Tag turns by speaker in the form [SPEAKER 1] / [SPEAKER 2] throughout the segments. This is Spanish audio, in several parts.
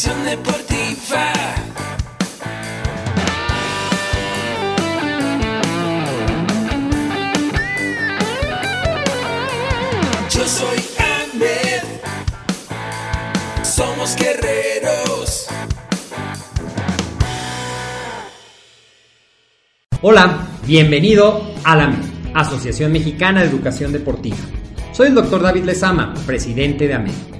[SPEAKER 1] Asociación Deportiva. Yo soy Ahmed. Somos guerreros.
[SPEAKER 2] Hola, bienvenido a la Asociación Mexicana de Educación Deportiva. Soy el doctor David Lezama, presidente de AMED,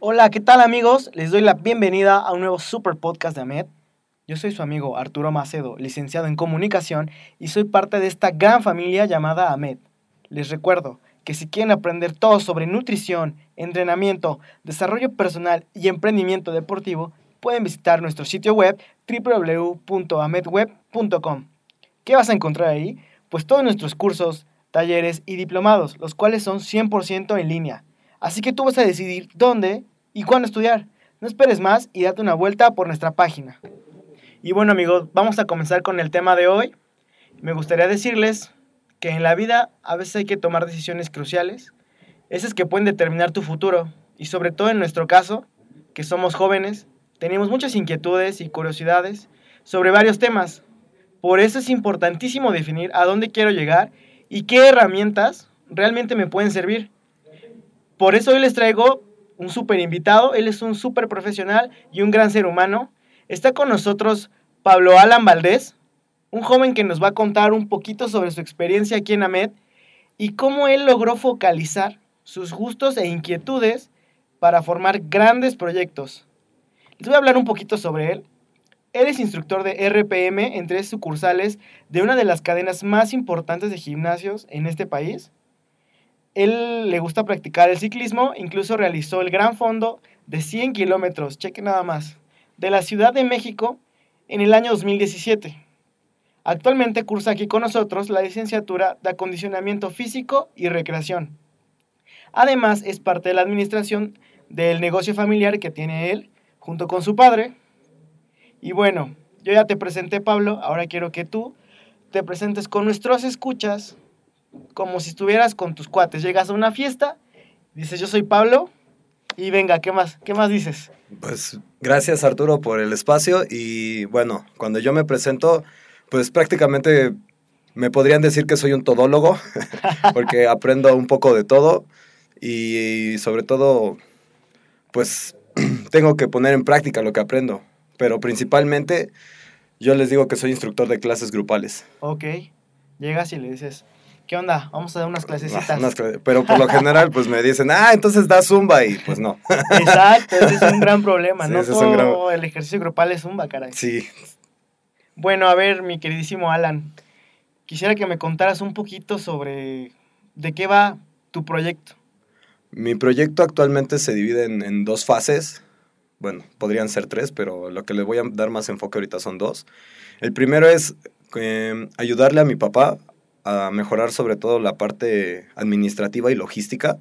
[SPEAKER 3] Hola, ¿qué tal amigos? Les doy la bienvenida a un nuevo super podcast de AMED. Yo soy su amigo Arturo Macedo, licenciado en comunicación y soy parte de esta gran familia llamada AMED. Les recuerdo que si quieren aprender todo sobre nutrición, entrenamiento, desarrollo personal y emprendimiento deportivo, pueden visitar nuestro sitio web www.amedweb.com. ¿Qué vas a encontrar ahí? Pues todos nuestros cursos, talleres y diplomados, los cuales son 100% en línea. Así que tú vas a decidir dónde y cuándo estudiar. No esperes más y date una vuelta por nuestra página. Y bueno amigos, vamos a comenzar con el tema de hoy. Me gustaría decirles que en la vida a veces hay que tomar decisiones cruciales, esas que pueden determinar tu futuro. Y sobre todo en nuestro caso, que somos jóvenes, tenemos muchas inquietudes y curiosidades sobre varios temas. Por eso es importantísimo definir a dónde quiero llegar y qué herramientas realmente me pueden servir. Por eso hoy les traigo un súper invitado. Él es un súper profesional y un gran ser humano. Está con nosotros Pablo Alan Valdés, un joven que nos va a contar un poquito sobre su experiencia aquí en AMED y cómo él logró focalizar sus gustos e inquietudes para formar grandes proyectos. Les voy a hablar un poquito sobre él. Él es instructor de RPM en tres sucursales de una de las cadenas más importantes de gimnasios en este país. Él le gusta practicar el ciclismo, incluso realizó el gran fondo de 100 kilómetros, cheque nada más, de la Ciudad de México en el año 2017. Actualmente cursa aquí con nosotros la licenciatura de acondicionamiento físico y recreación. Además, es parte de la administración del negocio familiar que tiene él junto con su padre. Y bueno, yo ya te presenté, Pablo, ahora quiero que tú te presentes con nuestros escuchas como si estuvieras con tus cuates. Llegas a una fiesta, dices, yo soy Pablo, y venga, ¿qué más? ¿Qué más dices?
[SPEAKER 4] Pues gracias Arturo por el espacio y bueno, cuando yo me presento, pues prácticamente me podrían decir que soy un todólogo, porque aprendo un poco de todo y sobre todo, pues tengo que poner en práctica lo que aprendo, pero principalmente yo les digo que soy instructor de clases grupales.
[SPEAKER 3] Ok, llegas y le dices, ¿qué onda? Vamos a dar unas clasecitas.
[SPEAKER 4] Unas clases- pero por lo general pues me dicen, ah, entonces da zumba y pues no.
[SPEAKER 3] Exacto, ese es un gran problema.
[SPEAKER 4] Sí,
[SPEAKER 3] no todo
[SPEAKER 4] gran-
[SPEAKER 3] el ejercicio grupal es zumba, caray.
[SPEAKER 4] Sí,
[SPEAKER 3] Bueno, a ver, mi queridísimo Alan, quisiera que me contaras un poquito sobre de qué va tu proyecto.
[SPEAKER 4] Mi proyecto actualmente se divide en, en dos fases. Bueno, podrían ser tres, pero lo que le voy a dar más enfoque ahorita son dos. El primero es eh, ayudarle a mi papá a mejorar sobre todo la parte administrativa y logística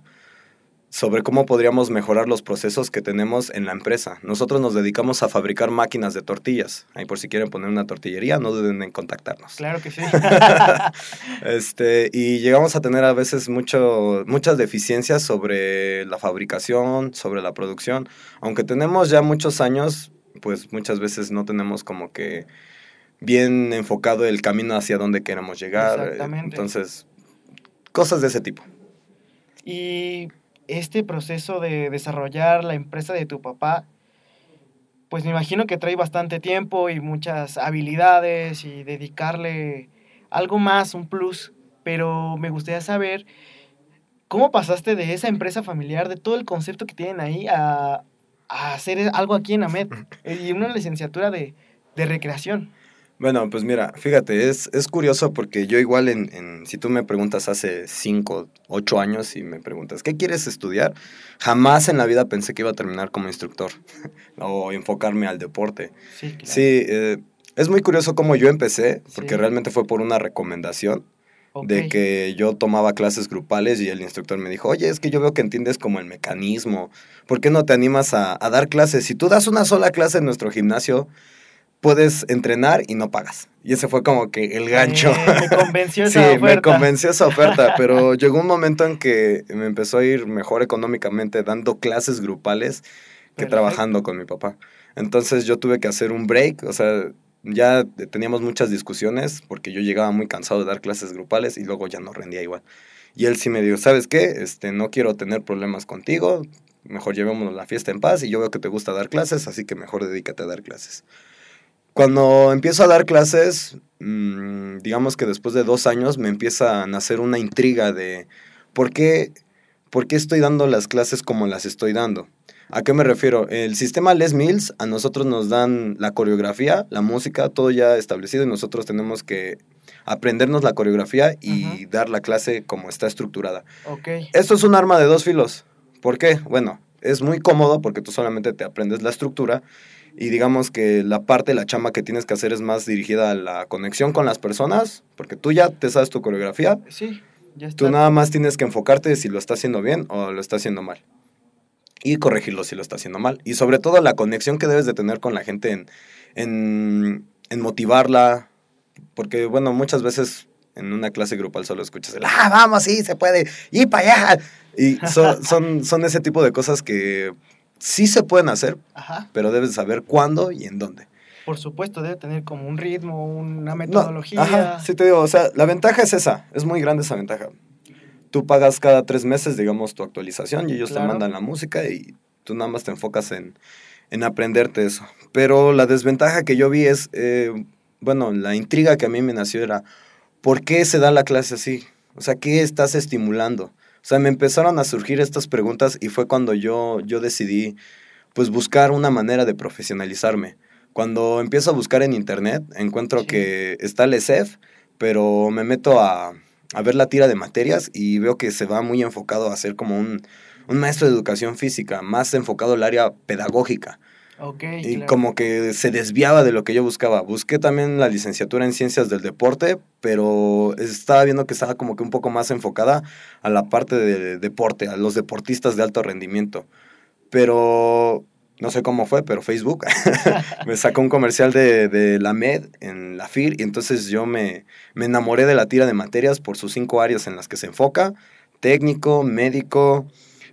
[SPEAKER 4] sobre cómo podríamos mejorar los procesos que tenemos en la empresa. Nosotros nos dedicamos a fabricar máquinas de tortillas. Ahí por si quieren poner una tortillería, no duden en contactarnos.
[SPEAKER 3] Claro que sí.
[SPEAKER 4] este, y llegamos a tener a veces mucho, muchas deficiencias sobre la fabricación, sobre la producción. Aunque tenemos ya muchos años, pues muchas veces no tenemos como que bien enfocado el camino hacia donde queremos llegar.
[SPEAKER 3] Exactamente.
[SPEAKER 4] Entonces, cosas de ese tipo.
[SPEAKER 3] Y este proceso de desarrollar la empresa de tu papá, pues me imagino que trae bastante tiempo y muchas habilidades y dedicarle algo más, un plus, pero me gustaría saber cómo pasaste de esa empresa familiar, de todo el concepto que tienen ahí, a, a hacer algo aquí en AMED y una licenciatura de, de recreación.
[SPEAKER 4] Bueno, pues mira, fíjate, es, es curioso porque yo igual en, en, si tú me preguntas hace 5, 8 años y me preguntas, ¿qué quieres estudiar? Jamás en la vida pensé que iba a terminar como instructor o enfocarme al deporte.
[SPEAKER 3] Sí, claro.
[SPEAKER 4] Sí, eh, es muy curioso cómo yo empecé, porque
[SPEAKER 3] Sí.
[SPEAKER 4] realmente fue por una recomendación de que yo tomaba clases grupales y el instructor me dijo, oye, es que yo veo que entiendes como el mecanismo, ¿por qué no te animas a, a dar clases? Si tú das una sola clase en nuestro gimnasio, puedes entrenar y no pagas. Y ese fue como que el gancho.
[SPEAKER 3] Eh, me convenció
[SPEAKER 4] sí,
[SPEAKER 3] esa
[SPEAKER 4] me
[SPEAKER 3] oferta.
[SPEAKER 4] convenció esa oferta, pero llegó un momento en que me empezó a ir mejor económicamente dando clases grupales que
[SPEAKER 3] Perfecto.
[SPEAKER 4] trabajando con mi papá. Entonces yo tuve que hacer un break, o sea, ya teníamos muchas discusiones porque yo llegaba muy cansado de dar clases grupales y luego ya no rendía igual. Y él sí me dijo, ¿sabes qué? Este, no quiero tener problemas contigo, mejor llevémonos la fiesta en paz y yo veo que te gusta dar clases, así que mejor dedícate a dar clases. Cuando empiezo a dar clases, mmm, digamos que después de dos años me empieza a nacer una intriga de por qué, por qué estoy dando las clases como las estoy dando. ¿A qué me refiero? El sistema Les Mills a nosotros nos dan la coreografía, la música, todo ya establecido y nosotros tenemos que aprendernos la coreografía y dar la clase como está estructurada.
[SPEAKER 3] Ok.
[SPEAKER 4] Esto es un arma de dos filos. ¿Por qué? Bueno, es muy cómodo porque tú solamente te aprendes la estructura y digamos que la parte, la chamba que tienes que hacer es más dirigida a la conexión con las personas, porque tú ya te sabes tu coreografía,
[SPEAKER 3] Sí, ya está.
[SPEAKER 4] tú nada más tienes que enfocarte si lo está haciendo bien o lo está haciendo mal. Y corregirlo si lo está haciendo mal. Y sobre todo la conexión que debes de tener con la gente en, en, en motivarla, porque bueno, muchas veces en una clase grupal solo escuchas el, ah, vamos, sí, se puede, y para allá. Y son, son, son ese tipo de cosas que sí se pueden hacer,
[SPEAKER 3] Ajá.
[SPEAKER 4] pero debes saber cuándo y en dónde.
[SPEAKER 3] Por supuesto, debe tener como un ritmo, una
[SPEAKER 4] No,
[SPEAKER 3] metodología.
[SPEAKER 4] ajá, sí te digo, o sea, la ventaja es esa, es muy grande esa ventaja. Tú pagas cada tres meses, digamos, tu actualización y ellos
[SPEAKER 3] Claro.
[SPEAKER 4] te mandan la música y tú nada más te enfocas en, en aprenderte eso. Pero la desventaja que yo vi es, eh, bueno, la intriga que a mí me nació era, ¿por qué se da la clase así? O sea, ¿qué estás estimulando? O sea, me empezaron a surgir estas preguntas y fue cuando yo, yo decidí, pues, buscar una manera de profesionalizarme. Cuando empiezo a buscar en internet, encuentro
[SPEAKER 3] Sí.
[SPEAKER 4] que está el ESEF, pero me meto a, a ver la tira de materias y veo que se va muy enfocado a ser como un, un maestro de educación física, más enfocado al área pedagógica. Y
[SPEAKER 3] claro.
[SPEAKER 4] como que se desviaba de lo que yo buscaba. Busqué también la licenciatura en ciencias del deporte, pero estaba viendo que estaba como que un poco más enfocada a la parte de deporte, a los deportistas de alto rendimiento. Pero no sé cómo fue, pero Facebook me sacó un comercial de, de la MED en la FIR y entonces yo me, me enamoré de la tira de materias por sus cinco áreas en las que se enfoca, técnico, médico,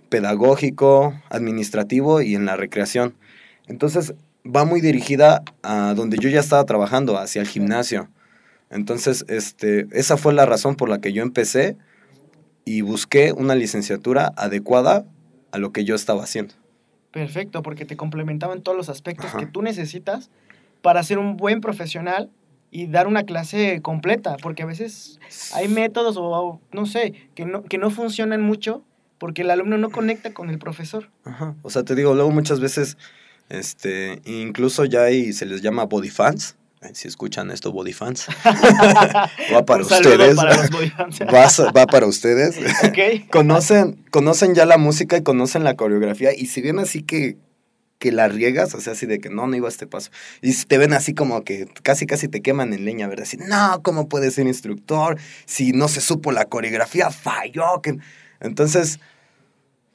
[SPEAKER 4] pedagógico, administrativo y en la recreación. Entonces va muy dirigida a donde yo ya estaba trabajando, hacia el gimnasio. Entonces, este, esa fue la razón por la que yo empecé y busqué una licenciatura adecuada a lo que yo estaba haciendo.
[SPEAKER 3] Perfecto, porque te complementaban todos los aspectos
[SPEAKER 4] Ajá.
[SPEAKER 3] que tú necesitas para ser un buen profesional y dar una clase completa, porque a veces hay métodos o, o no sé, que no, que no funcionan mucho porque el alumno no conecta con el profesor.
[SPEAKER 4] Ajá. O sea, te digo, luego muchas veces, este, incluso ya hay, se les llama body fans. Si escuchan esto, body fans. va para
[SPEAKER 3] Un
[SPEAKER 4] ustedes.
[SPEAKER 3] para los bodyfans.
[SPEAKER 4] Va, va para ustedes.
[SPEAKER 3] ok.
[SPEAKER 4] conocen, conocen ya la música y conocen la coreografía. Y si ven así que, que la riegas, o sea, así de que no, no iba a este paso. Y te ven así como que casi, casi te queman en leña, ¿verdad? Así, no, ¿cómo puedes ser instructor? Si no se supo la coreografía, falló. Que... Entonces,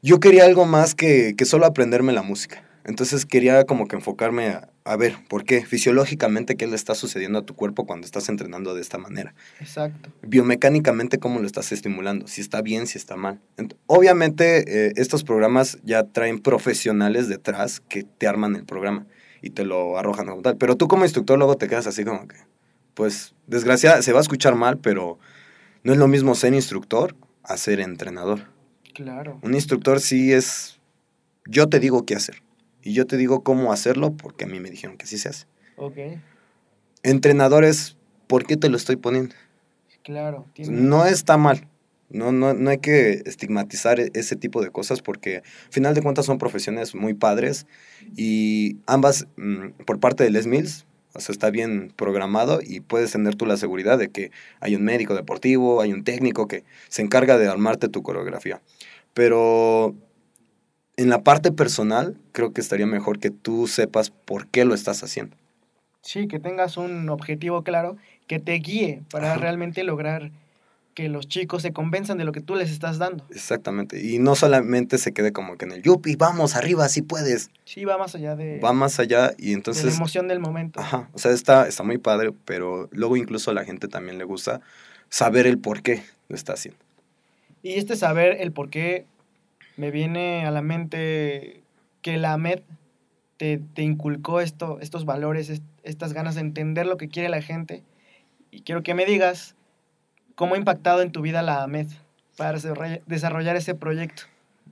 [SPEAKER 4] yo quería algo más que, que solo aprenderme la música. Entonces quería como que enfocarme a, a ver, ¿por qué? Fisiológicamente, ¿qué le está sucediendo a tu cuerpo cuando estás entrenando de esta manera?
[SPEAKER 3] Exacto.
[SPEAKER 4] biomecánicamente cómo lo estás estimulando, si está bien, si está mal. Ent- Obviamente eh, estos programas ya traen profesionales detrás que te arman el programa y te lo arrojan como tal. Pero tú como instructor luego te quedas así como que, pues desgraciada, se va a escuchar mal, pero no es lo mismo ser instructor a ser entrenador.
[SPEAKER 3] Claro.
[SPEAKER 4] Un instructor sí es, yo te digo qué hacer y yo te digo cómo hacerlo porque a mí me dijeron que así se hace.
[SPEAKER 3] Ok.
[SPEAKER 4] Entrenadores, ¿por qué te lo estoy poniendo?
[SPEAKER 3] Claro. tiene-
[SPEAKER 4] No está mal. No, no, no hay que estigmatizar e- ese tipo de cosas porque, al final de cuentas, son profesiones muy padres y ambas, mm, por parte de Les Mills, o sea, está bien programado y puedes tener tú la seguridad de que hay un médico deportivo, hay un técnico que se encarga de armarte tu coreografía. Pero en la parte personal, creo que estaría mejor que tú sepas por qué lo estás haciendo.
[SPEAKER 3] Sí, que tengas un objetivo claro que te guíe para
[SPEAKER 4] Ajá.
[SPEAKER 3] realmente lograr que los chicos se convenzan de lo que tú les estás dando.
[SPEAKER 4] Exactamente. Y no solamente se quede como que en el yupi, vamos arriba, si puedes.
[SPEAKER 3] Sí, va más allá de,
[SPEAKER 4] va más allá y
[SPEAKER 3] de la
[SPEAKER 4] entonces,
[SPEAKER 3] emoción del momento.
[SPEAKER 4] ajá, o sea, está, está muy padre, pero luego incluso a la gente también le gusta saber el por qué lo está haciendo.
[SPEAKER 3] Y este saber el por qué me viene a la mente que la AMED te, te inculcó esto, estos valores, est- estas ganas de entender lo que quiere la gente. Y quiero que me digas cómo ha impactado en tu vida la AMED para desarrolla- desarrollar ese proyecto.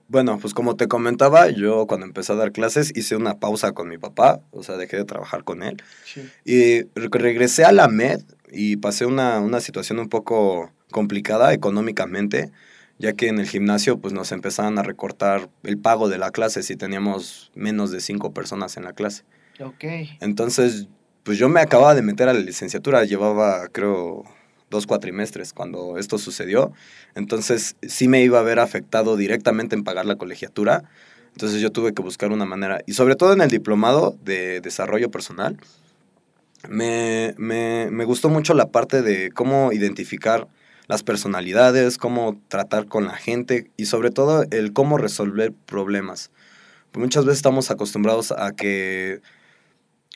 [SPEAKER 4] Bueno, pues como te comentaba, yo cuando empecé a dar clases hice una pausa con mi papá, o sea, dejé de trabajar con él.
[SPEAKER 3] Sí.
[SPEAKER 4] Y re- regresé a la MED y pasé una, una situación un poco complicada económicamente, ya que en el gimnasio pues nos empezaban a recortar el pago de la clase si teníamos menos de cinco personas en la clase.
[SPEAKER 3] Ok.
[SPEAKER 4] Entonces, pues yo me acababa de meter a la licenciatura, llevaba creo dos cuatrimestres cuando esto sucedió. Entonces, sí me iba a ver afectado directamente en pagar la colegiatura. Entonces yo tuve que buscar una manera, y sobre todo en el diplomado de desarrollo personal, me, me, me gustó mucho la parte de cómo identificar las personalidades, cómo tratar con la gente y sobre todo el cómo resolver problemas. Muchas veces estamos acostumbrados a que,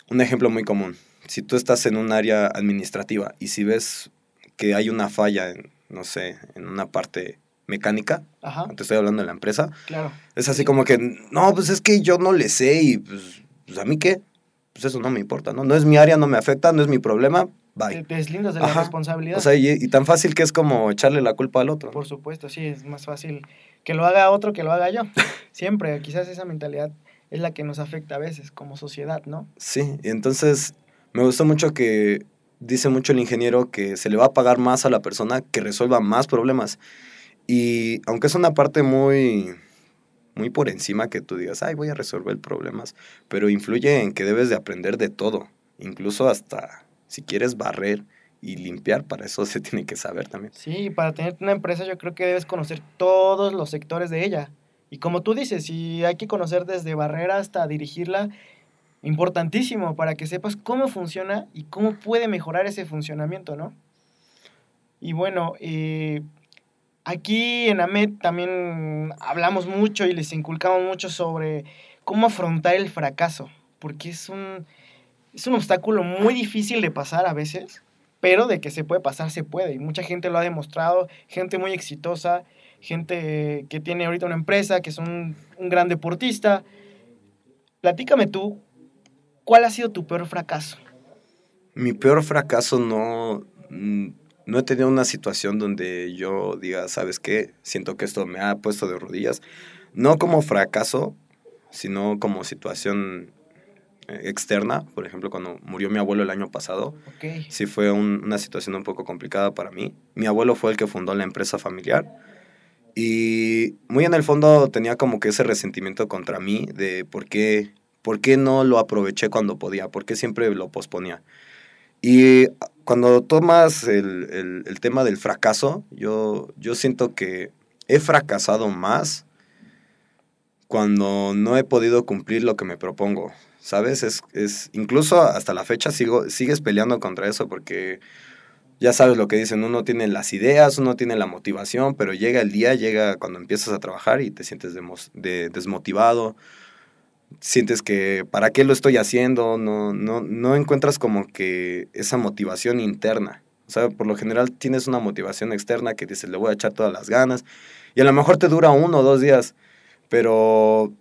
[SPEAKER 4] un ejemplo muy común, si tú estás en un área administrativa y si ves que hay una falla en, no sé, en una parte mecánica,
[SPEAKER 3] Ajá,
[SPEAKER 4] te estoy hablando de la empresa,
[SPEAKER 3] claro.
[SPEAKER 4] es así como que, no, pues es que yo no le sé y pues, pues, a mí qué, pues eso no me importa, ¿no? No es mi área, no me afecta, no es mi problema, bye.
[SPEAKER 3] te deslindas de la
[SPEAKER 4] Ajá.
[SPEAKER 3] responsabilidad.
[SPEAKER 4] O sea, y, y tan fácil que es como echarle la culpa al otro.
[SPEAKER 3] Por supuesto, sí, es más fácil que lo haga otro que lo haga yo. Siempre, quizás esa mentalidad es la que nos afecta a veces como sociedad, ¿no?
[SPEAKER 4] Sí, y entonces me gustó mucho que dice mucho el ingeniero que se le va a pagar más a la persona que resuelva más problemas. Y aunque es una parte muy, muy por encima que tú digas, ay, voy a resolver problemas, pero influye en que debes de aprender de todo, incluso hasta si quieres barrer y limpiar, para eso se tiene que saber también.
[SPEAKER 3] Sí, para tener una empresa yo creo que debes conocer todos los sectores de ella. Y como tú dices, si hay que conocer desde barrera hasta dirigirla, importantísimo para que sepas cómo funciona y cómo puede mejorar ese funcionamiento, ¿no? Y bueno, eh, aquí en AMET también hablamos mucho y les inculcamos mucho sobre cómo afrontar el fracaso, porque es un, es un obstáculo muy difícil de pasar a veces, pero de que se puede pasar, se puede. Y mucha gente lo ha demostrado, gente muy exitosa, gente que tiene ahorita una empresa, que es un, un gran deportista. Platícame tú, ¿cuál ha sido tu peor fracaso?
[SPEAKER 4] Mi peor fracaso no, no he tenido una situación donde yo diga, ¿sabes qué? Siento que esto me ha puesto de rodillas. No como fracaso, sino como situación externa. Por ejemplo, cuando murió mi abuelo el año pasado,
[SPEAKER 3] Ok,
[SPEAKER 4] sí fue un- una situación un poco complicada para mí. Mi abuelo fue el que fundó la empresa familiar y muy en el fondo tenía como que ese resentimiento contra mí de por qué, por qué no lo aproveché cuando podía, por qué siempre lo posponía. Y cuando tomas el, el- el tema del fracaso, yo, yo siento que he fracasado más cuando no he podido cumplir lo que me propongo. ¿Sabes? Es, es, incluso hasta la fecha sigo, sigues peleando contra eso porque ya sabes lo que dicen, uno tiene las ideas, uno tiene la motivación, pero llega el día, llega cuando empiezas a trabajar y te sientes demos- de- desmotivado, sientes que, ¿para qué lo estoy haciendo? No, no, no encuentras como que esa motivación interna. O sea, por lo general tienes una motivación externa que dices, le voy a echar todas las ganas, y a lo mejor te dura uno o dos días, pero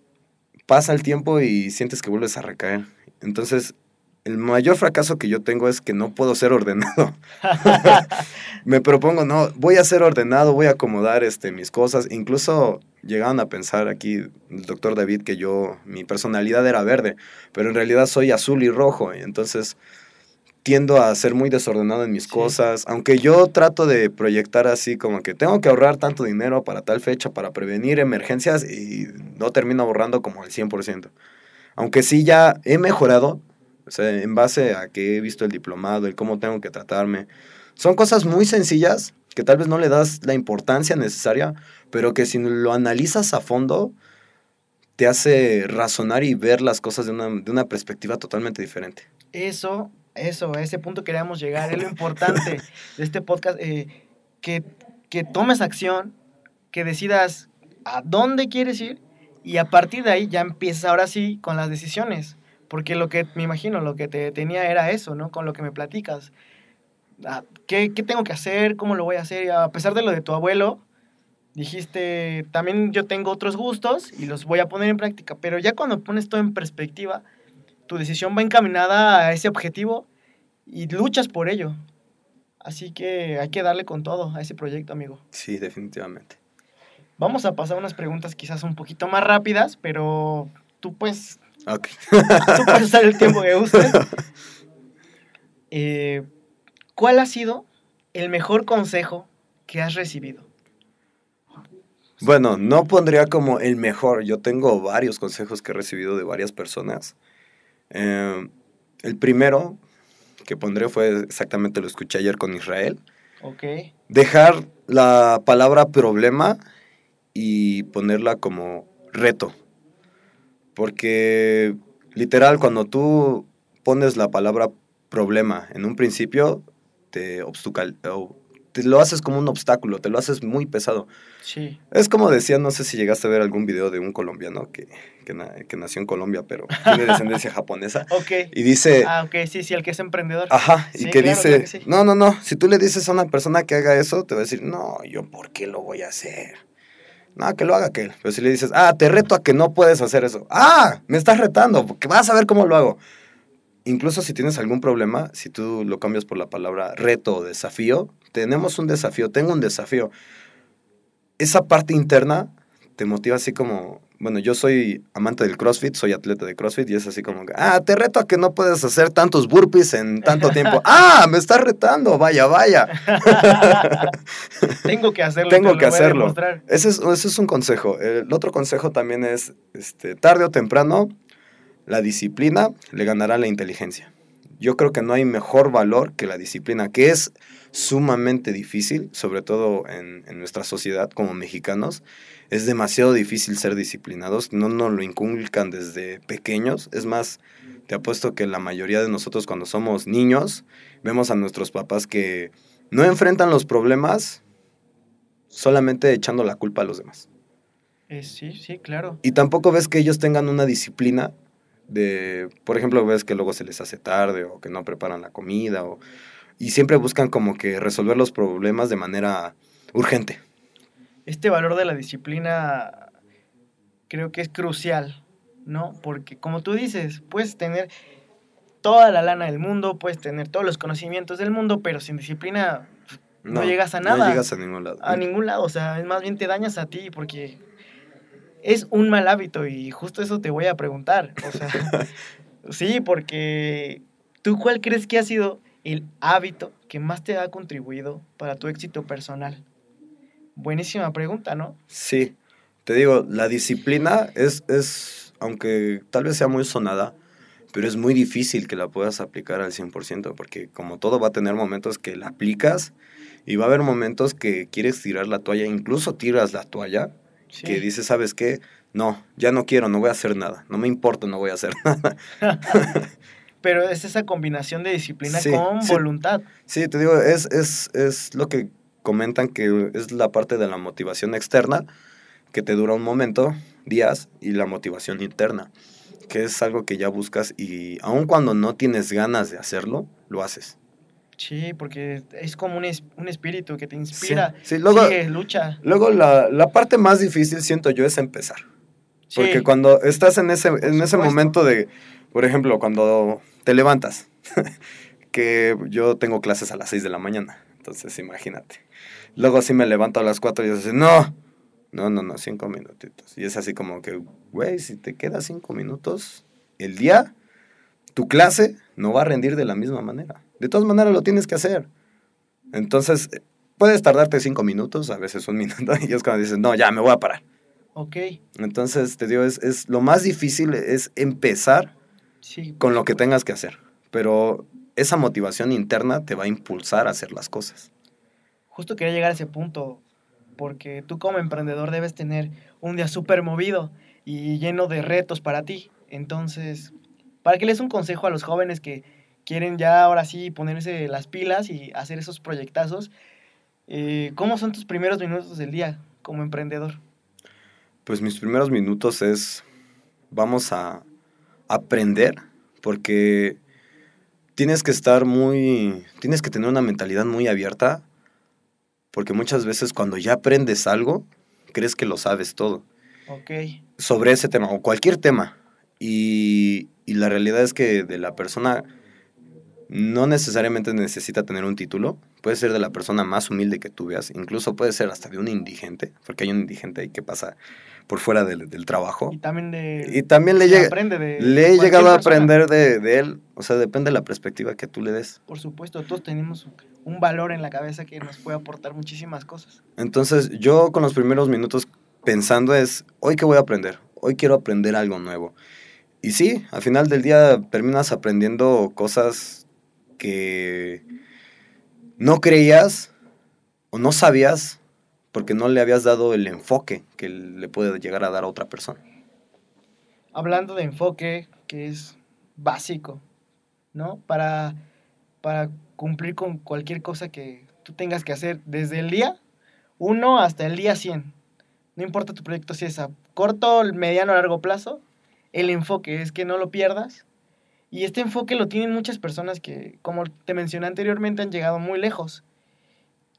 [SPEAKER 4] pasa el tiempo y sientes que vuelves a recaer. Entonces, el mayor fracaso que yo tengo es que no puedo ser ordenado. Me propongo, no, voy a ser ordenado, voy a acomodar este, mis cosas. Incluso llegaron a pensar aquí el doctor David que yo, mi personalidad era verde, pero en realidad soy azul y rojo. Entonces tiendo a ser muy desordenado en mis
[SPEAKER 3] Sí.
[SPEAKER 4] cosas, aunque yo trato de proyectar así como que tengo que ahorrar tanto dinero para tal fecha, para prevenir emergencias y no termino ahorrando como el 100%. Aunque sí ya he mejorado, o sea, en base a que he visto el diplomado, el cómo tengo que tratarme. Son cosas muy sencillas que tal vez no le das la importancia necesaria, pero que si lo analizas a fondo, te hace razonar y ver las cosas de una, de una perspectiva totalmente diferente.
[SPEAKER 3] Eso, eso, a ese punto queríamos llegar. Es lo importante de este podcast, eh, que, que tomes acción, que decidas a dónde quieres ir y a partir de ahí ya empiezas ahora sí con las decisiones. Porque lo que me imagino, lo que te tenía era eso, ¿no? Con lo que me platicas. Ah, ¿Qué, qué tengo que hacer? ¿Cómo lo voy a hacer? A pesar de lo de tu abuelo, dijiste, también yo tengo otros gustos y los voy a poner en práctica. Pero ya cuando pones todo en perspectiva, tu decisión va encaminada a ese objetivo y luchas por ello. Así que hay que darle con todo a ese proyecto, amigo.
[SPEAKER 4] Sí, definitivamente.
[SPEAKER 3] Vamos a pasar unas preguntas quizás un poquito más rápidas, pero tú puedes,
[SPEAKER 4] Ok.
[SPEAKER 3] tú puedes usar el tiempo que gustes. Eh, ¿Cuál ha sido el mejor consejo que has recibido?
[SPEAKER 4] Bueno, no pondría como el mejor. Yo tengo varios consejos que he recibido de varias personas. Eh, el primero que pondré fue exactamente lo escuché ayer con Israel.
[SPEAKER 3] Ok,
[SPEAKER 4] Dejar la palabra problema y ponerla como reto. Porque literal, cuando tú pones la palabra problema en un principio, te, obstucal- o te lo haces como un obstáculo, te lo haces muy pesado.
[SPEAKER 3] sí.
[SPEAKER 4] Es como decía, no sé si llegaste a ver algún video de un colombiano que, que, na- que nació en Colombia, pero tiene descendencia japonesa.
[SPEAKER 3] Ok.
[SPEAKER 4] Y dice,
[SPEAKER 3] Ah, ok, sí, sí, el que es emprendedor.
[SPEAKER 4] ajá, y
[SPEAKER 3] Sí,
[SPEAKER 4] que
[SPEAKER 3] claro,
[SPEAKER 4] dice,
[SPEAKER 3] claro que sí.
[SPEAKER 4] no, no, no, si tú le dices a una persona que haga eso, te va a decir, no, yo por qué lo voy a hacer. No, que lo haga aquel. Pero si le dices, ah, te reto a que no puedes hacer eso. Ah, me estás retando, porque vas a ver cómo lo hago. Incluso si tienes algún problema, si tú lo cambias por la palabra reto o desafío, tenemos un desafío, tengo un desafío. Esa parte interna te motiva así como, bueno, yo soy amante del CrossFit, soy atleta de CrossFit y es así como, ah, te reto a que no puedes hacer tantos burpees en tanto tiempo. ah, me estás retando, vaya, vaya.
[SPEAKER 3] Tengo que hacerlo.
[SPEAKER 4] Tengo que hacerlo. Ese es, ese es un consejo. El otro consejo también es, este, tarde o temprano, la disciplina le ganará la inteligencia. Yo creo que no hay mejor valor que la disciplina, que es sumamente difícil, sobre todo en, en nuestra sociedad como mexicanos. Es demasiado difícil ser disciplinados, no nos lo inculcan desde pequeños. Es más, te apuesto que la mayoría de nosotros cuando somos niños vemos a nuestros papás que no enfrentan los problemas solamente echando la culpa a los demás.
[SPEAKER 3] Eh, sí, sí, claro.
[SPEAKER 4] Y tampoco ves que ellos tengan una disciplina de, por ejemplo, ves que luego se les hace tarde o que no preparan la comida o, y siempre buscan como que resolver los problemas de manera urgente.
[SPEAKER 3] Este valor de la disciplina creo que es crucial, ¿no? Porque como tú dices, puedes tener toda la lana del mundo, puedes tener todos los conocimientos del mundo, pero sin disciplina No llegas a
[SPEAKER 4] No
[SPEAKER 3] nada.
[SPEAKER 4] llegas a ningún lado.
[SPEAKER 3] a ningún lado, o sea, más bien te dañas a ti porque es un mal hábito y justo eso te voy a preguntar. O sea, sí, porque tú cuál crees que ha sido el hábito que más te ha contribuido para tu éxito personal? Buenísima pregunta, ¿no?
[SPEAKER 4] Sí, te digo, la disciplina es, es, aunque tal vez sea muy sonada, pero es muy difícil que la puedas aplicar al 100%, porque como todo va a tener momentos que la aplicas y va a haber momentos que quieres tirar la toalla, incluso tiras la toalla,
[SPEAKER 3] Sí.
[SPEAKER 4] que dices, ¿sabes qué? No, ya no quiero, no voy a hacer nada, no me importa, no voy a hacer nada.
[SPEAKER 3] pero es esa combinación de disciplina
[SPEAKER 4] Sí,
[SPEAKER 3] con
[SPEAKER 4] sí.
[SPEAKER 3] voluntad.
[SPEAKER 4] Sí, te digo, es, es, es lo que comentan que es la parte de la motivación externa, que te dura un momento, días, y la motivación interna, que es algo que ya buscas y aun cuando no tienes ganas de hacerlo, lo haces.
[SPEAKER 3] Sí, porque es como un, es- un espíritu que te inspira.
[SPEAKER 4] sí, luego-
[SPEAKER 3] Sigue, lucha.
[SPEAKER 4] Luego, la, la parte más difícil, siento yo, es empezar. Porque
[SPEAKER 3] Sí,
[SPEAKER 4] cuando estás en ese, en ese momento de, por ejemplo, cuando te levantas, que yo tengo clases a las 6 de la mañana, entonces imagínate. Luego así me levanto a las 4 y yo así, no, no, no, no, 5 minutitos. Y es así como que, güey, si te quedas 5 minutos el día, tu clase no va a rendir de la misma manera. De todas maneras lo tienes que hacer. Entonces, puedes tardarte 5 minutos, a veces un minuto, y es cuando dices, no, ya me voy a parar.
[SPEAKER 3] ok.
[SPEAKER 4] Entonces, te digo, es, es lo más difícil es empezar
[SPEAKER 3] Sí,
[SPEAKER 4] con lo que tengas que hacer. Pero esa motivación interna te va a impulsar a hacer las cosas.
[SPEAKER 3] justo quería llegar a ese punto, porque tú como emprendedor debes tener un día súper movido y lleno de retos para ti. Entonces, para que les un consejo a los jóvenes que quieren ya ahora sí ponerse las pilas y hacer esos proyectazos, eh, ¿cómo son tus primeros minutos del día como emprendedor?
[SPEAKER 4] Pues mis primeros minutos es, vamos a aprender, porque tienes que estar muy, tienes que tener una mentalidad muy abierta, porque muchas veces cuando ya aprendes algo, crees que lo sabes todo.
[SPEAKER 3] Ok,
[SPEAKER 4] sobre ese tema o cualquier tema. Y, y la realidad es que de la persona no necesariamente necesita tener un título. Puede ser de la persona más humilde que tú veas. Incluso puede ser hasta de un indigente, porque hay un indigente ahí que pasa por fuera del, del trabajo.
[SPEAKER 3] y también de...
[SPEAKER 4] Y también le, llega,
[SPEAKER 3] de
[SPEAKER 4] le he llegado a aprender de, de él. O sea, depende de la perspectiva que tú le des.
[SPEAKER 3] Por supuesto, todos tenemos un valor en la cabeza que nos puede aportar muchísimas cosas.
[SPEAKER 4] Entonces, yo con los primeros minutos pensando es, hoy qué voy a aprender, hoy quiero aprender algo nuevo. Y sí, al final del día terminas aprendiendo cosas que no creías o no sabías porque no le habías dado el enfoque que le puede llegar a dar a otra persona.
[SPEAKER 3] hablando de enfoque, que es básico, ¿no? Para, para cumplir con cualquier cosa que tú tengas que hacer desde el día 1 hasta el día 100. No importa tu proyecto si es a corto, mediano o largo plazo, el enfoque es que no lo pierdas. Y este enfoque lo tienen muchas personas que, como te mencioné anteriormente, han llegado muy lejos.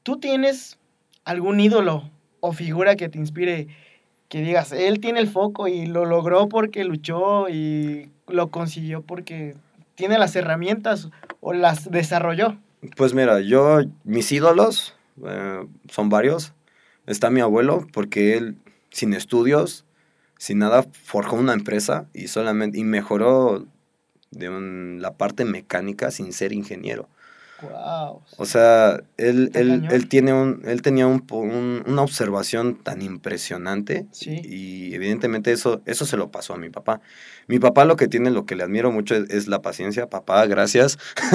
[SPEAKER 3] ¿Tú tienes algún ídolo o figura que te inspire que digas, él tiene el foco y lo logró porque luchó y lo consiguió porque tiene las herramientas o las desarrolló.
[SPEAKER 4] Pues mira, yo, mis ídolos eh, son varios. Está mi abuelo, porque él, sin estudios, sin nada, forjó una empresa y solamente y mejoró de un- la parte mecánica sin ser ingeniero.
[SPEAKER 3] Wow.
[SPEAKER 4] O sea, él, él, él tiene un, él tenía un, un- una observación tan impresionante
[SPEAKER 3] Sí.
[SPEAKER 4] y evidentemente eso, eso se lo pasó a mi papá. Mi papá lo que tiene, lo que le admiro mucho es, es la paciencia. Papá, gracias.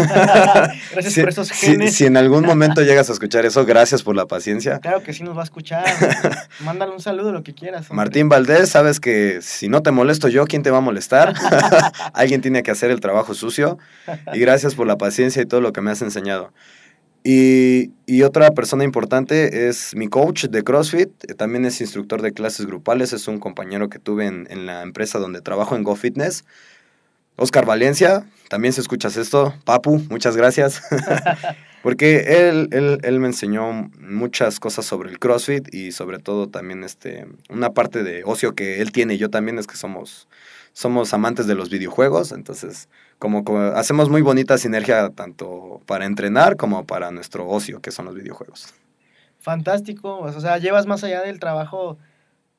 [SPEAKER 3] Gracias
[SPEAKER 4] Si-
[SPEAKER 3] por esos
[SPEAKER 4] si-
[SPEAKER 3] genes.
[SPEAKER 4] si en algún momento llegas a escuchar eso, gracias por la paciencia.
[SPEAKER 3] Claro que sí nos va a escuchar. Mándale un saludo, lo que quieras. hombre.
[SPEAKER 4] Martín Valdés, sabes que si no te molesto yo, ¿quién te va a molestar? Alguien tiene que hacer el trabajo sucio. Y gracias por la paciencia y todo lo que me has enseñado. Y, y otra persona importante es mi coach de CrossFit, eh, también es instructor de clases grupales, es un compañero que tuve en, en la empresa donde trabajo en GoFitness. Oscar Valencia, también si escuchas esto, Papu, muchas gracias. Porque él, él, él me enseñó muchas cosas sobre el CrossFit y sobre todo también este, una parte de ocio que él tiene y yo también es que somos, somos amantes de los videojuegos, entonces como, como hacemos muy bonita sinergia tanto para entrenar como para nuestro ocio que son los videojuegos.
[SPEAKER 3] Fantástico. O sea, llevas más allá del trabajo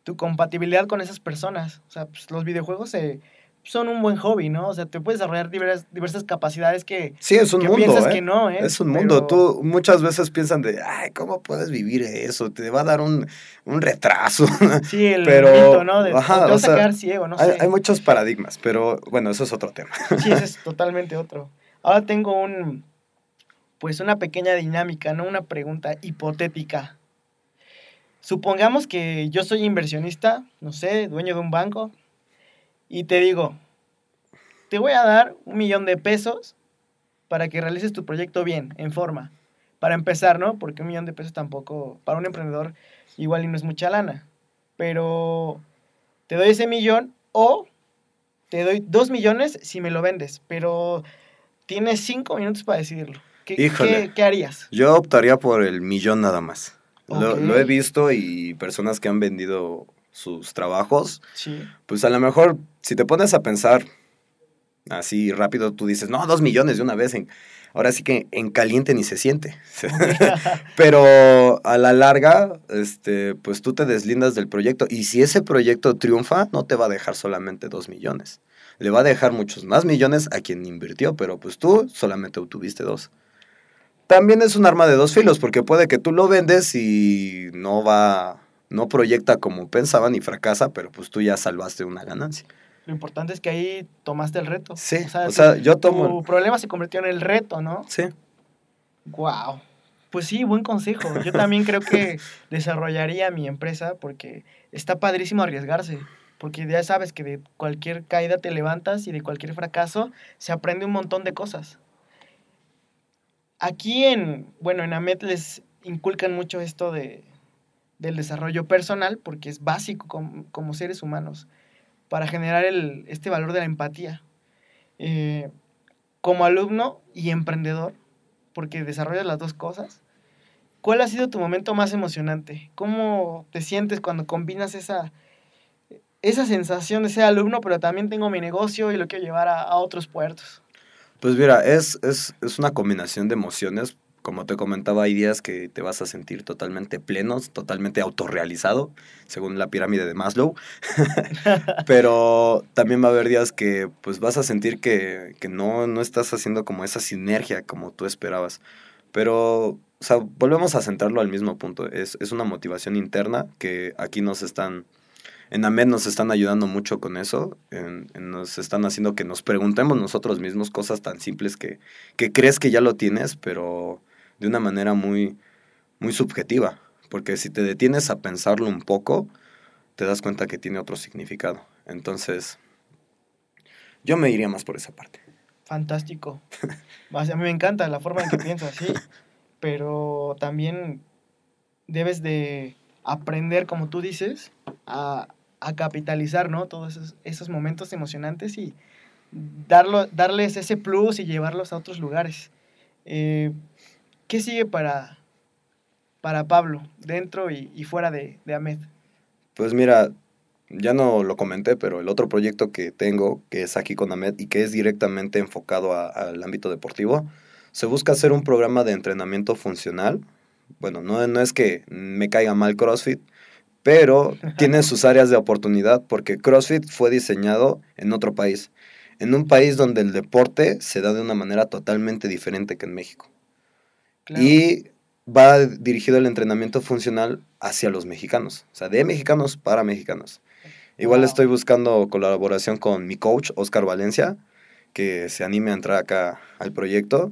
[SPEAKER 3] tu compatibilidad con esas personas. O sea, pues, los videojuegos se- son un buen hobby, ¿no? O sea, te puedes desarrollar diversas, diversas capacidades que,
[SPEAKER 4] Sí, es un
[SPEAKER 3] que
[SPEAKER 4] mundo.
[SPEAKER 3] piensas
[SPEAKER 4] ¿eh?
[SPEAKER 3] que no, ¿eh?
[SPEAKER 4] Es un mundo.
[SPEAKER 3] Pero-
[SPEAKER 4] Tú muchas veces piensan de, ay, ¿cómo puedes vivir eso? Te va a dar un, un retraso.
[SPEAKER 3] Sí, el
[SPEAKER 4] Pero,
[SPEAKER 3] ¿no? De,
[SPEAKER 4] ajá,
[SPEAKER 3] o vas
[SPEAKER 4] sea,
[SPEAKER 3] a quedar ciego, no
[SPEAKER 4] hay,
[SPEAKER 3] sé.
[SPEAKER 4] hay muchos paradigmas, pero bueno, eso es otro tema.
[SPEAKER 3] Sí, ese es totalmente otro. Ahora tengo un, pues una pequeña dinámica, ¿no? Una pregunta hipotética. Supongamos que yo soy inversionista, no sé, dueño de un banco, y te digo, te voy a dar un millón de pesos para que realices tu proyecto bien, en forma. Para empezar, ¿no? Porque un millón de pesos tampoco, para un emprendedor, igual y no es mucha lana. Pero te doy ese millón o te doy dos millones si me lo vendes. Pero tienes cinco minutos para decidirlo. ¿Qué, qué- qué harías?
[SPEAKER 4] Yo optaría por el millón nada más. Lo he visto y personas que han vendido sus trabajos,
[SPEAKER 3] Sí.
[SPEAKER 4] pues a lo mejor si te pones a pensar así rápido, tú dices, no, dos millones de una vez. En, ahora sí que en caliente ni se siente. Pero a la larga, este, pues tú te deslindas del proyecto. Y si ese proyecto triunfa, no te va a dejar solamente dos millones. Le va a dejar muchos más millones a quien invirtió, pero pues tú solamente obtuviste dos. También es un arma de dos filos, porque puede que tú lo vendes y no va, no proyecta como pensaban y fracasa, pero pues tú ya salvaste una ganancia.
[SPEAKER 3] Lo importante es que ahí tomaste el reto.
[SPEAKER 4] Sí, o sea, yo tomo
[SPEAKER 3] Tu problema se convirtió en el reto, ¿no?
[SPEAKER 4] Sí.
[SPEAKER 3] Wow. Pues sí, buen consejo. Yo también creo que desarrollaría mi empresa porque está padrísimo arriesgarse. Porque ya sabes que de cualquier caída te levantas y de cualquier fracaso se aprende un montón de cosas. Aquí en, bueno, en AMET les inculcan mucho esto de, del desarrollo personal porque es básico como, como seres humanos para generar el, este valor de la empatía. Eh, como alumno y emprendedor, porque desarrollas las dos cosas, ¿cuál ha sido tu momento más emocionante? ¿Cómo te sientes cuando combinas esa, esa sensación de ser alumno, pero también tengo mi negocio y lo quiero llevar a, a otros puertos?
[SPEAKER 4] Pues mira, es, es, es una combinación de emociones. Como te comentaba, hay días que te vas a sentir totalmente plenos, totalmente autorrealizado, según la pirámide de Maslow. Pero también va a haber días que pues vas a sentir que, que no, no estás haciendo como esa sinergia como tú esperabas. Pero, volvemos a centrarlo al mismo punto. Es, es una motivación interna que aquí nos están, en AMED nos están ayudando mucho con eso. nos están haciendo que nos preguntemos nosotros mismos cosas tan simples que, que crees que ya lo tienes, pero de una manera muy, muy subjetiva. Porque si te detienes a pensarlo un poco, te das cuenta que tiene otro significado. Entonces, yo me iría más por esa parte.
[SPEAKER 3] Fantástico. A mí me encanta la forma en que piensas, sí. Pero también debes de aprender, como tú dices, a, a capitalizar, ¿no? Todos esos, esos momentos emocionantes y darlo, darles ese plus y llevarlos a otros lugares. Eh, ¿Qué sigue para, para Pablo, dentro y, y fuera de, de AMED?
[SPEAKER 4] Pues mira, ya no lo comenté, pero el otro proyecto que tengo, que es aquí con AMED y que es directamente enfocado a- al ámbito deportivo, se busca hacer un programa de entrenamiento funcional. Bueno, no, no es que me caiga mal CrossFit, pero tiene sus áreas de oportunidad porque CrossFit fue diseñado en otro país, en un país donde el deporte se da de una manera totalmente diferente que en México.
[SPEAKER 3] Claro.
[SPEAKER 4] Y va dirigido el entrenamiento funcional hacia los mexicanos, o sea, de mexicanos para mexicanos. Igual
[SPEAKER 3] Wow.
[SPEAKER 4] estoy buscando colaboración con mi coach, Oscar Valencia, que se anime a entrar acá al proyecto.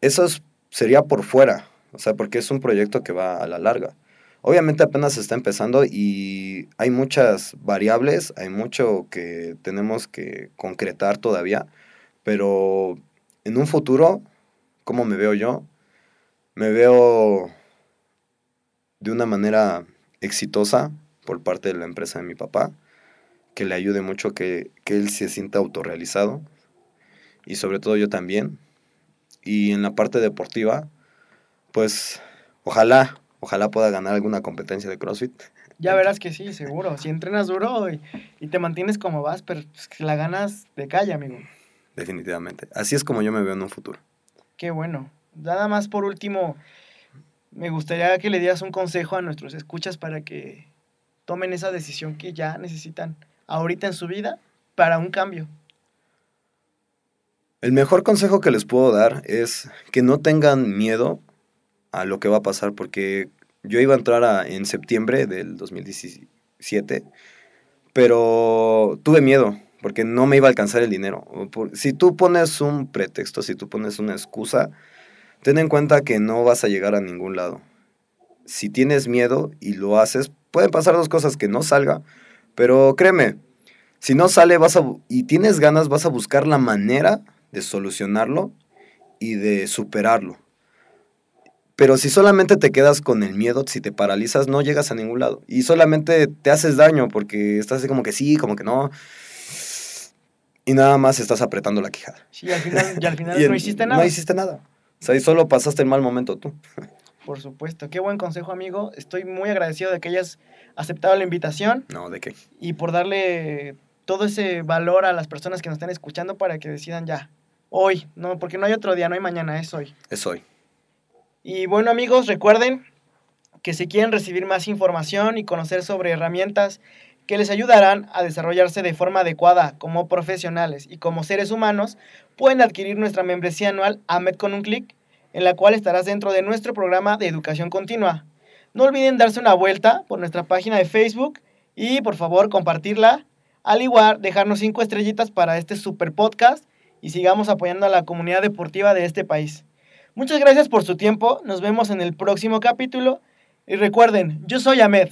[SPEAKER 4] Eso es- sería por fuera, o sea, porque es un proyecto que va a la larga. Obviamente apenas está empezando y hay muchas variables, hay mucho que tenemos que concretar todavía, pero en un futuro, ¿cómo me veo yo? Me veo de una manera exitosa por parte de la empresa de mi papá, que le ayude mucho que, que él se sienta autorrealizado y sobre todo yo también. Y en la parte deportiva, pues ojalá, ojalá pueda ganar alguna competencia de CrossFit.
[SPEAKER 3] Ya verás que sí, seguro. Si entrenas duro y, y te mantienes como vas, pero pues, la ganas de calle, amigo.
[SPEAKER 4] Definitivamente. Así es como yo me veo en un futuro.
[SPEAKER 3] Qué bueno. Nada más por último, me gustaría que le dieras un consejo a nuestros escuchas para que tomen esa decisión que ya necesitan ahorita en su vida para un cambio.
[SPEAKER 4] El mejor consejo que les puedo dar es que no tengan miedo a lo que va a pasar, porque yo iba a entrar a- en septiembre del 2017, pero tuve miedo, porque no me iba a alcanzar el dinero. Si tú pones un pretexto, si tú pones una excusa, ten en cuenta que no vas a llegar a ningún lado. Si tienes miedo y lo haces, pueden pasar dos cosas, que no salga, pero créeme, Si no sale vas a, y tienes ganas, vas a buscar la manera de solucionarlo y de superarlo. Pero si solamente te quedas con el miedo, si te paralizas, no llegas a ningún lado. Y solamente te haces daño porque estás así como que sí, como que no. Y nada más estás apretando la quijada.
[SPEAKER 3] Sí, al final, y al final
[SPEAKER 4] Y
[SPEAKER 3] no hiciste nada.
[SPEAKER 4] No hiciste nada. O sea, y solo pasaste el mal momento tú.
[SPEAKER 3] Por supuesto. Qué buen consejo, amigo. Estoy muy agradecido de que hayas aceptado la invitación
[SPEAKER 4] No, ¿de qué?
[SPEAKER 3] y por darle todo ese valor a las personas que nos están escuchando para que decidan ya. Hoy, no, porque no hay otro día, no hay mañana, es hoy.
[SPEAKER 4] Es hoy.
[SPEAKER 3] Y bueno amigos, recuerden que si quieren recibir más información y conocer sobre herramientas que les ayudarán a desarrollarse de forma adecuada como profesionales y como seres humanos, pueden adquirir nuestra membresía anual AMED con un clic, en la cual estarás dentro de nuestro programa de educación continua. No olviden darse una vuelta por nuestra página de Facebook y por favor compartirla, al igual dejarnos cinco estrellitas para este super podcast y sigamos apoyando a la comunidad deportiva de este país. Muchas gracias por su tiempo, nos vemos en el próximo capítulo y recuerden, yo soy Ahmed.